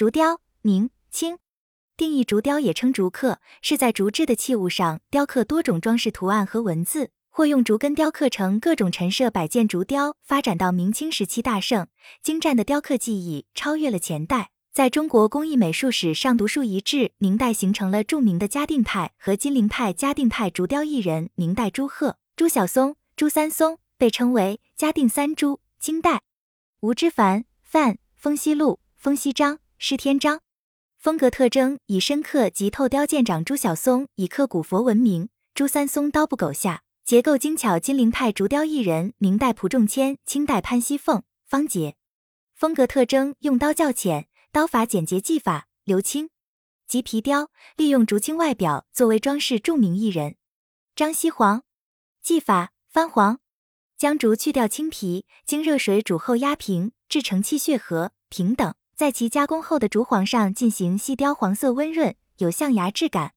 竹雕，明清。定义竹雕也称竹刻，是在竹制的器物上雕刻多种装饰图案和文字，或用竹根雕刻成各种陈设摆件。竹雕发展到明清时期大盛，精湛的雕刻技艺超越了前代，在中国工艺美术史上独树一帜。明代形成了著名的嘉定派和金陵派。嘉定派竹雕艺人，明代朱贺、朱晓松、朱三松被称为嘉定三朱。清代吴之凡、范风熙禄、风熙章、施天章。风格特征以深刻及透雕见长，朱晓松以刻古佛闻名，朱三松刀不苟下，结构精巧。金陵派竹雕艺人，明代蒲仲谦，清代潘熙凤、方杰。风格特征用刀较浅，刀法简洁，技法刘清。及皮雕利用竹青外表作为装饰，著名艺人张锡煌。技法翻黄，将竹去掉青皮，经热水煮后压平，制成气血和平等。在其加工后的竹簧上进行细雕，黄色温润，有象牙质感。